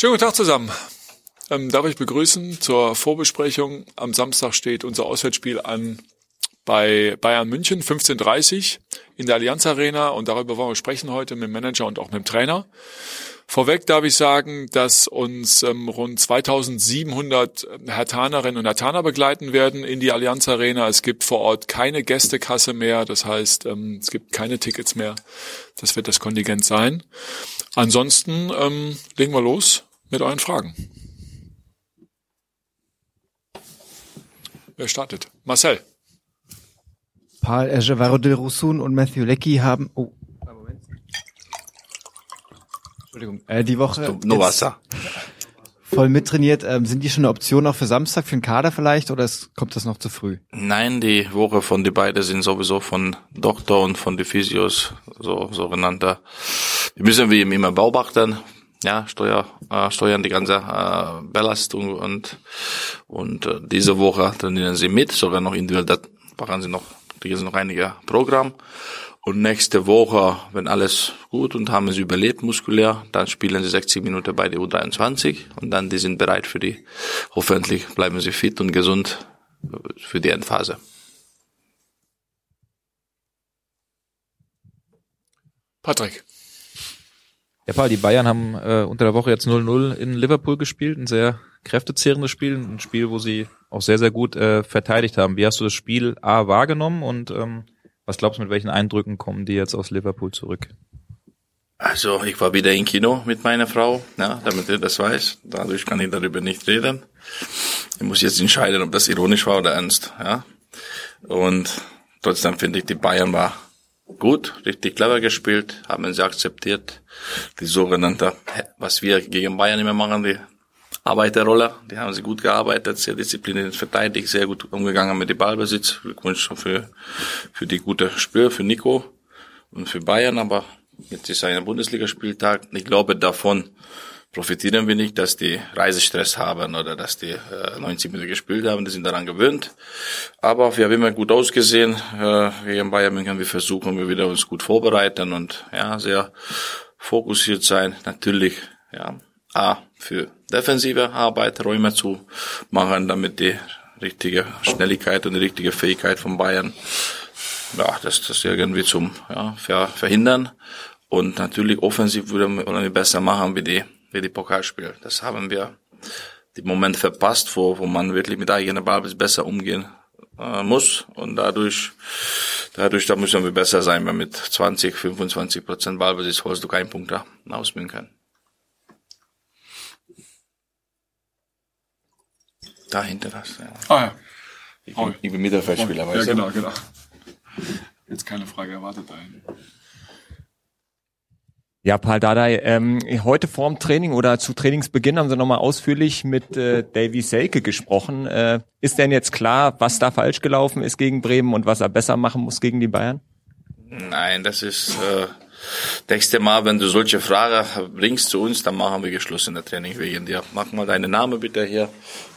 Schönen guten Tag zusammen. Ähm, darf ich begrüßen zur Vorbesprechung. Am Samstag steht unser Auswärtsspiel an bei Bayern München, 15.30 in der Allianz Arena und darüber wollen wir sprechen heute mit dem Manager und auch mit dem Trainer. Vorweg darf ich sagen, dass uns ähm, rund 2700 Hertanerinnen und Hertaner begleiten werden in die Allianz Arena. Es gibt vor Ort keine Gästekasse mehr, das heißt, ähm, es gibt keine Tickets mehr. Das wird das Kontingent sein. Ansonsten ähm, legen wir los mit euren Fragen. Wer startet? Marcel. Paul Echevarro de Roussoun und Matthew Leckie haben, oh, Moment. Entschuldigung, äh, die Woche No Wasser. voll mittrainiert. Ähm, sind die schon eine Option auch für Samstag, für den Kader vielleicht, oder ist, kommt das noch zu früh? Nein, die Woche von die beiden sind sowieso von Doktor und von die Physios, so sogenannter. Wir müssen wie immer beobachten, ja, Steuer, äh, steuern die ganze äh, Belastung und und äh, diese Woche trainieren sie mit, sogar noch individuell, da machen sie noch, die sind noch einige Programm. Und nächste Woche, wenn alles gut und haben sie überlebt muskulär, dann spielen sie 60 Minuten bei der U23 und dann die sind bereit für die, hoffentlich bleiben sie fit und gesund für die Endphase. Patrick. Ja, Paul, die Bayern haben äh, unter der Woche jetzt 0-0 in Liverpool gespielt, ein sehr kräftezehrendes Spiel, ein Spiel, wo sie auch sehr, sehr gut äh, verteidigt haben. Wie hast du das Spiel A wahrgenommen und ähm, was glaubst du, mit welchen Eindrücken kommen die jetzt aus Liverpool zurück? Also ich war wieder im Kino mit meiner Frau, ja, damit ihr das weiß. Dadurch kann ich darüber nicht reden. Ich muss jetzt entscheiden, ob das ironisch war oder ernst. Ja. Und trotzdem finde ich, die Bayern war gut, richtig clever gespielt, haben sie akzeptiert. Die sogenannte, was wir gegen Bayern immer machen, die Arbeiterrolle, die haben sie gut gearbeitet, sehr diszipliniert verteidigt, sehr gut umgegangen mit dem Ballbesitz. Glückwunsch für, für die gute Spiel, für Nico und für Bayern, aber jetzt ist ein Bundesligaspieltag. Ich glaube, davon profitieren wir nicht, dass die Reisestress haben oder dass die äh, 90 Minuten gespielt haben. Die sind daran gewöhnt. Aber wir haben immer gut ausgesehen. Äh, gegen Bayern München, wir versuchen, wir wieder uns gut vorbereiten und ja, sehr fokussiert sein. Natürlich, ja, A, für defensive Arbeit Räume zu machen, damit die richtige Schnelligkeit und die richtige Fähigkeit von Bayern ja, das, das irgendwie zum ja, ver, verhindern. Und natürlich offensiv würden wir besser machen wie die, wie die Pokalspiel. Das haben wir den Moment verpasst, wo, wo man wirklich mit eigener Ball besser umgehen äh, muss. Und dadurch, dadurch, da müssen wir besser sein, weil mit 20, 25 Prozent Ballbesitz holst du keinen Punkt da ausspielen können. Dahinter das, ja. Ah ja. Ich bin, ich bin Mittelfeldspieler, Ja, weißt du? genau, genau. Jetzt keine Frage erwartet dahin. Ja, Paul Dardai, ähm, heute vorm Training oder zu Trainingsbeginn haben Sie nochmal ausführlich mit äh, Davy Selke gesprochen. Äh, ist denn jetzt klar, was da falsch gelaufen ist gegen Bremen und was er besser machen muss gegen die Bayern? Nein, das ist äh, nächste Mal, wenn du solche Fragen bringst zu uns, dann machen wir geschlossene Training wegen dir. Mach mal deinen Namen bitte hier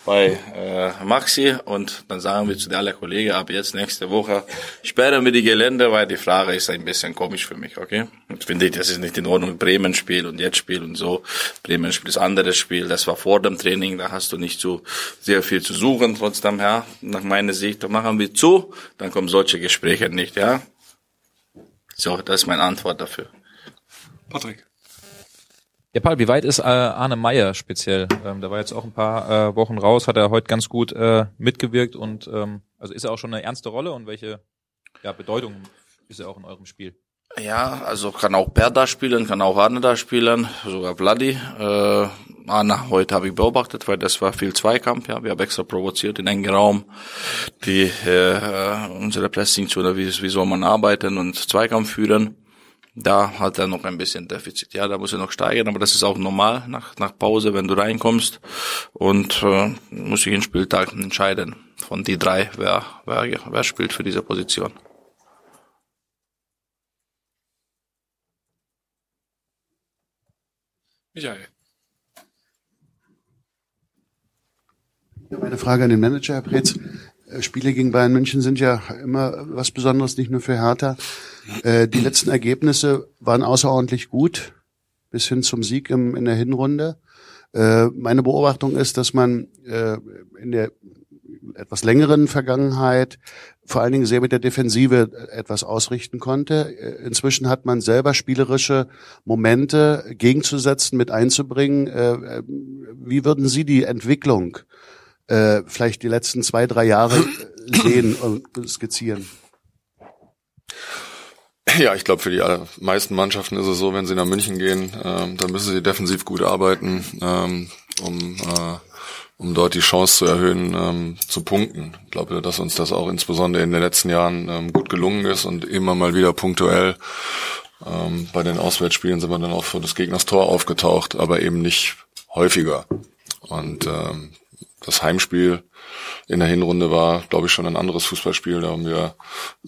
bei äh, Maxi und dann sagen wir zu der alle Kollegen, ab jetzt nächste Woche sperren wir die Gelände, weil die Frage ist ein bisschen komisch für mich, okay? Und finde ich, das ist nicht in Ordnung. Bremen Spiel und jetzt Spiel und so. Bremen Spiel ist anderes Spiel. Das war vor dem Training, da hast du nicht so sehr viel zu suchen. Trotzdem, ja, nach meiner Sicht, da machen wir zu, dann kommen solche Gespräche nicht, ja? So, das ist meine Antwort dafür. Patrick. Ja, Paul, wie weit ist äh, Arne Meyer speziell? Ähm, der war jetzt auch ein paar äh, Wochen raus, hat er heute ganz gut äh, mitgewirkt und ähm, also ist er auch schon eine ernste Rolle und welche ja, Bedeutung ist er auch in eurem Spiel? Ja, also kann auch Per da spielen, kann auch Arne da spielen, sogar Vladi. Äh, Arne heute habe ich beobachtet, weil das war viel Zweikampf. Ja, wir haben extra provoziert in engen Raum die äh, unsere Pressing zu, oder wie, wie soll man arbeiten und Zweikampf führen. Da hat er noch ein bisschen Defizit. Ja, da muss er noch steigern, aber das ist auch normal nach, nach Pause, wenn du reinkommst. Und äh, muss ich den Spieltag entscheiden von die drei, wer, wer, wer spielt für diese Position. Michael. Meine Frage an den Manager, Herr Preetz. Äh, Spiele gegen Bayern München sind ja immer was Besonderes, nicht nur für Hertha. Äh, Die letzten Ergebnisse waren außerordentlich gut, bis hin zum Sieg in der Hinrunde. Äh, meine Beobachtung ist, dass man in der etwas längeren Vergangenheit vor allen Dingen sehr mit der Defensive etwas ausrichten konnte. Inzwischen hat man selber spielerische Momente gegenzusetzen, mit einzubringen. Wie würden Sie die Entwicklung vielleicht die letzten zwei, drei Jahre sehen und skizzieren? Ja, ich glaube, für die meisten Mannschaften ist es so, wenn sie nach München gehen, ähm, dann müssen sie defensiv gut arbeiten, ähm, um äh, um dort die Chance zu erhöhen, ähm, zu punkten. Ich glaube, dass uns das auch insbesondere in den letzten Jahren ähm, gut gelungen ist und immer mal wieder punktuell ähm, bei den Auswärtsspielen sind wir dann auch vor des Gegners Tor aufgetaucht, aber eben nicht häufiger. Und ähm, das Heimspiel in der Hinrunde war, glaube ich, schon ein anderes Fußballspiel. Da haben wir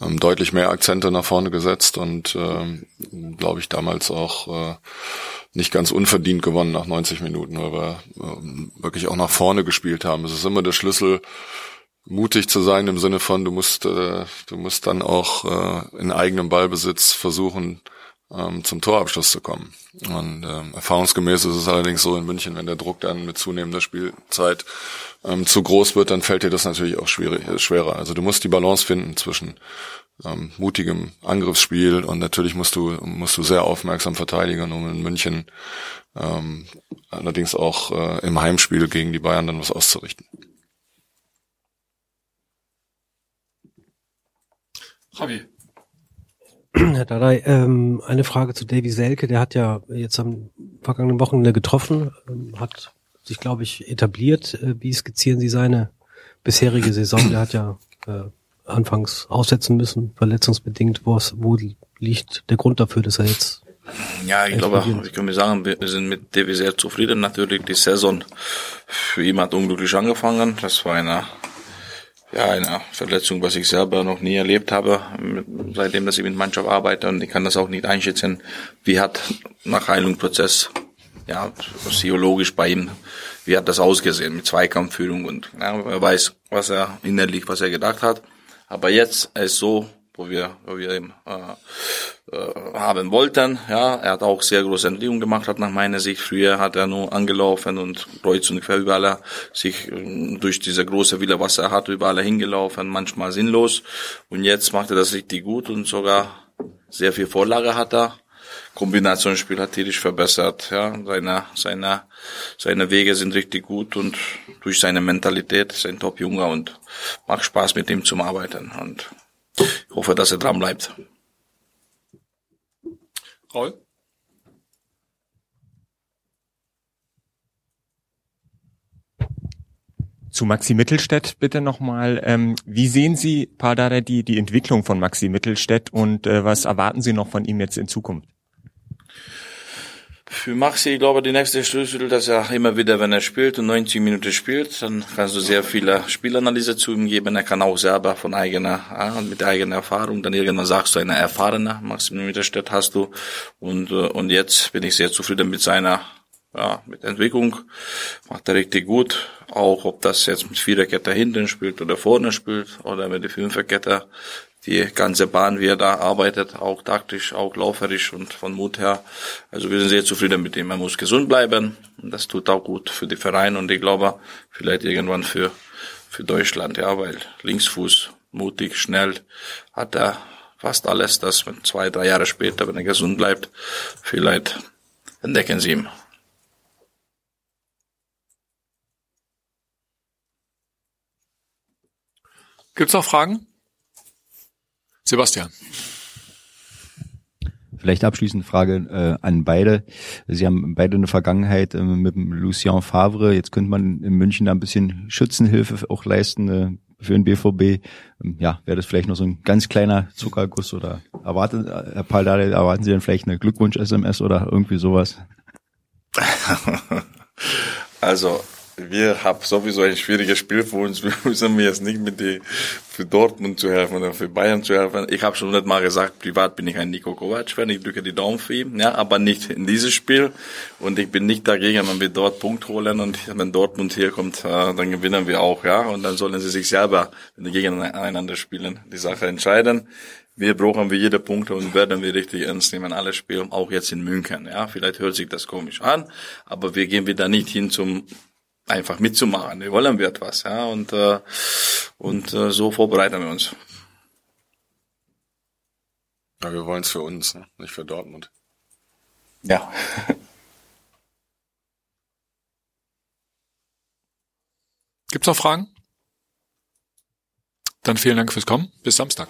ähm, deutlich mehr Akzente nach vorne gesetzt und ähm, glaube ich damals auch äh, nicht ganz unverdient gewonnen nach 90 Minuten, weil wir ähm, wirklich auch nach vorne gespielt haben. Es ist immer der Schlüssel, mutig zu sein im Sinne von, du musst, äh, du musst dann auch äh, in eigenem Ballbesitz versuchen, ähm, zum Torabschluss zu kommen. Und ähm, erfahrungsgemäß ist es allerdings so in München, wenn der Druck dann mit zunehmender Spielzeit ähm, zu groß wird, dann fällt dir das natürlich auch schwierig, äh, schwerer. Also du musst die Balance finden zwischen ähm, mutigem Angriffsspiel und natürlich musst du musst du sehr aufmerksam verteidigen, um in München ähm, allerdings auch äh, im Heimspiel gegen die Bayern dann was auszurichten. Javi. Herr Dadai, ähm, eine Frage zu Davy Selke. Der hat ja jetzt am vergangenen Wochenende getroffen, ähm, hat sich, glaube ich, etabliert. Äh, wie skizzieren Sie seine bisherige Saison? Der hat ja äh, anfangs aussetzen müssen, verletzungsbedingt. Wo, wo liegt der Grund dafür, dass er jetzt ja, ich glaube, ich kann mir sagen, wir sind mit Davy sehr zufrieden. Natürlich, die Saison für ihn hat unglücklich angefangen. Das war eine, ja, eine Verletzung, was ich selber noch nie erlebt habe, seitdem dass ich mit Mannschaft arbeite. Und ich kann das auch nicht einschätzen, wie hat nach Heilungsprozess, ja, psychologisch bei ihm, wie hat das ausgesehen mit Zweikampfführung und ja, er weiß, was er innerlich, was er gedacht hat. Aber jetzt ist so, wo wir, wo wir ihn äh, äh, haben wollten. Ja, er hat auch sehr große Entwicklung gemacht, hat nach meiner Sicht. Früher hat er nur angelaufen und kreuz und quer überall sich äh, durch diese große Wille, was er hat, überall hingelaufen, manchmal sinnlos. Und jetzt macht er das richtig gut und sogar sehr viel Vorlage hat er. Kombinationsspiel hat tierisch verbessert, ja, seine, seine, seine Wege sind richtig gut und durch seine Mentalität ist ein Top-Junger und macht Spaß mit ihm zum Arbeiten und hoffe, dass er dran bleibt. Raul? Zu Maxi Mittelstädt bitte nochmal. Ähm, wie sehen Sie, Pardare, die, die Entwicklung von Maxi Mittelstädt und äh, was erwarten Sie noch von ihm jetzt in Zukunft? Für Maxi, ich glaube, die nächste Schlüssel, dass er immer wieder, wenn er spielt und 90 Minuten spielt, dann kannst du sehr viele Spielanalyse zu ihm geben. Er kann auch selber von eigener, mit eigener Erfahrung, dann irgendwann sagst du, eine erfahrene Maxi Mittelstädt hast du. Und, äh, und jetzt bin ich sehr zufrieden mit seiner, ja, mit Entwicklung. Macht er richtig gut. Auch ob das jetzt mit Viererkette hinten spielt oder vorne spielt oder mit der Fünferkette die ganze Bahn, wie er da arbeitet, auch taktisch, auch lauferisch und von Mut her. Also wir sind sehr zufrieden mit ihm. Er muss gesund bleiben und das tut auch gut für die Vereine und ich glaube vielleicht irgendwann für, für Deutschland, ja, weil Linksfuß, mutig, schnell, hat er fast alles, das zwei, drei Jahre später, wenn er gesund bleibt, vielleicht entdecken sie ihn. Gibt's noch Fragen? Sebastian. Vielleicht abschließende Frage äh, an beide. Sie haben beide eine Vergangenheit äh, mit dem Lucien Favre. Jetzt könnte man in München da ein bisschen Schützenhilfe auch leisten äh, für den BVB. Ähm, ja, wäre das vielleicht noch so ein ganz kleiner Zuckerguss oder erwarten, äh, Herr Paldade, erwarten Sie dann vielleicht eine Glückwunsch-SMS oder irgendwie sowas? Also wir haben sowieso ein schwieriges Spiel für uns. Wir müssen mir jetzt nicht mit die für Dortmund zu helfen oder für Bayern zu helfen. Ich habe schon hundertmal gesagt, privat bin ich ein Nico Kovac-Fan. Ich drücke die Daumen für ihn, ja, aber nicht in dieses Spiel. Und ich bin nicht dagegen, wenn wir dort Punkt holen und wenn Dortmund hier kommt, äh, dann gewinnen wir auch, ja. Und dann sollen sie sich selber, gegeneinander spielen, die Sache entscheiden. wir brauchen wir jede Punkte und werden wir richtig ernst nehmen, alle Spiele, auch jetzt in München. Ja, vielleicht hört sich das komisch an, aber wir gehen wieder nicht hin zum einfach mitzumachen. Wir wollen wir etwas, ja, und äh, und äh, so vorbereiten wir uns. Ja, wir wollen es für uns, ne? nicht für Dortmund. Ja. Gibt's noch Fragen? Dann vielen Dank fürs Kommen. Bis Samstag.